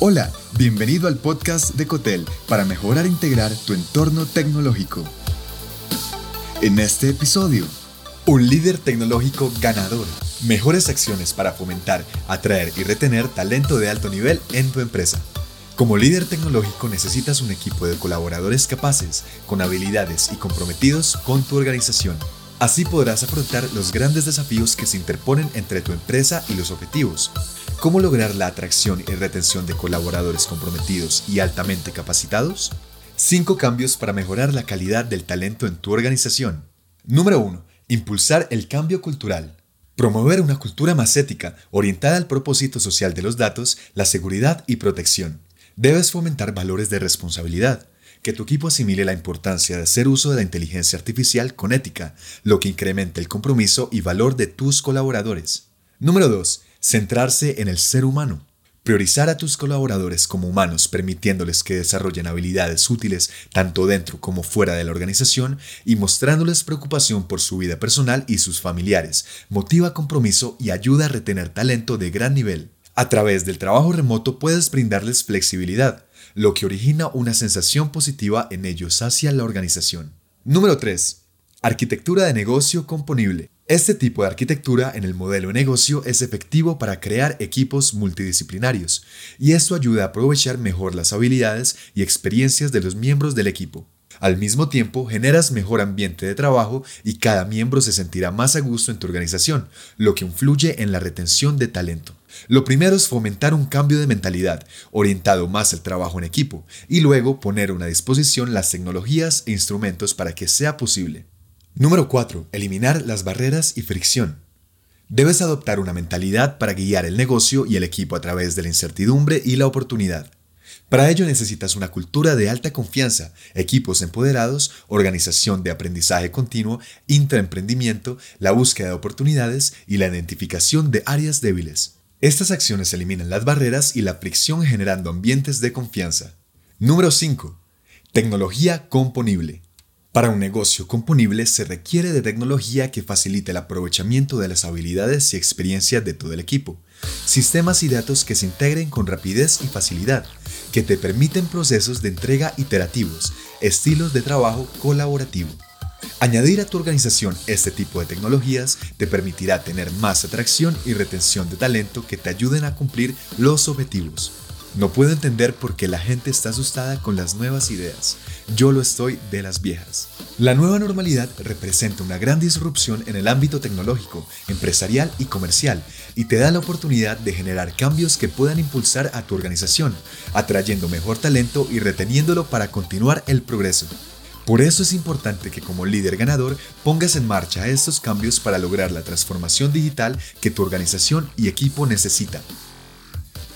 Hola, bienvenido al podcast de Cotel para mejorar e integrar tu entorno tecnológico. En este episodio, un líder tecnológico ganador. Mejores acciones para fomentar, atraer y retener talento de alto nivel en tu empresa. Como líder tecnológico necesitas un equipo de colaboradores capaces, con habilidades y comprometidos con tu organización. Así podrás afrontar los grandes desafíos que se interponen entre tu empresa y los objetivos. ¿Cómo lograr la atracción y retención de colaboradores comprometidos y altamente capacitados? 5 cambios para mejorar la calidad del talento en tu organización. Número 1. Impulsar el cambio cultural. Promover una cultura más ética, orientada al propósito social de los datos, la seguridad y protección. Debes fomentar valores de responsabilidad, que tu equipo asimile la importancia de hacer uso de la inteligencia artificial con ética, lo que incremente el compromiso y valor de tus colaboradores. Número 2. Centrarse en el ser humano. Priorizar a tus colaboradores como humanos, permitiéndoles que desarrollen habilidades útiles tanto dentro como fuera de la organización y mostrándoles preocupación por su vida personal y sus familiares, motiva compromiso y ayuda a retener talento de gran nivel. A través del trabajo remoto puedes brindarles flexibilidad, lo que origina una sensación positiva en ellos hacia la organización. Número 3. Arquitectura de negocio componible. Este tipo de arquitectura en el modelo de negocio es efectivo para crear equipos multidisciplinarios, y esto ayuda a aprovechar mejor las habilidades y experiencias de los miembros del equipo. Al mismo tiempo, generas mejor ambiente de trabajo y cada miembro se sentirá más a gusto en tu organización, lo que influye en la retención de talento. Lo primero es fomentar un cambio de mentalidad, orientado más al trabajo en equipo, y luego poner a disposición las tecnologías e instrumentos para que sea posible. Número 4. Eliminar las barreras y fricción. Debes adoptar una mentalidad para guiar el negocio y el equipo a través de la incertidumbre y la oportunidad. Para ello necesitas una cultura de alta confianza, equipos empoderados, organización de aprendizaje continuo, intraemprendimiento, la búsqueda de oportunidades y la identificación de áreas débiles. Estas acciones eliminan las barreras y la fricción generando ambientes de confianza. Número 5. Tecnología componible. Para un negocio componible se requiere de tecnología que facilite el aprovechamiento de las habilidades y experiencias de todo el equipo. Sistemas y datos que se integren con rapidez y facilidad, que te permiten procesos de entrega iterativos, estilos de trabajo colaborativo. Añadir a tu organización este tipo de tecnologías te permitirá tener más atracción y retención de talento que te ayuden a cumplir los objetivos. No puedo entender por qué la gente está asustada con las nuevas ideas. Yo lo estoy de las viejas. La nueva normalidad representa una gran disrupción en el ámbito tecnológico, empresarial y comercial y te da la oportunidad de generar cambios que puedan impulsar a tu organización, atrayendo mejor talento y reteniéndolo para continuar el progreso. Por eso es importante que como líder ganador pongas en marcha estos cambios para lograr la transformación digital que tu organización y equipo necesitan.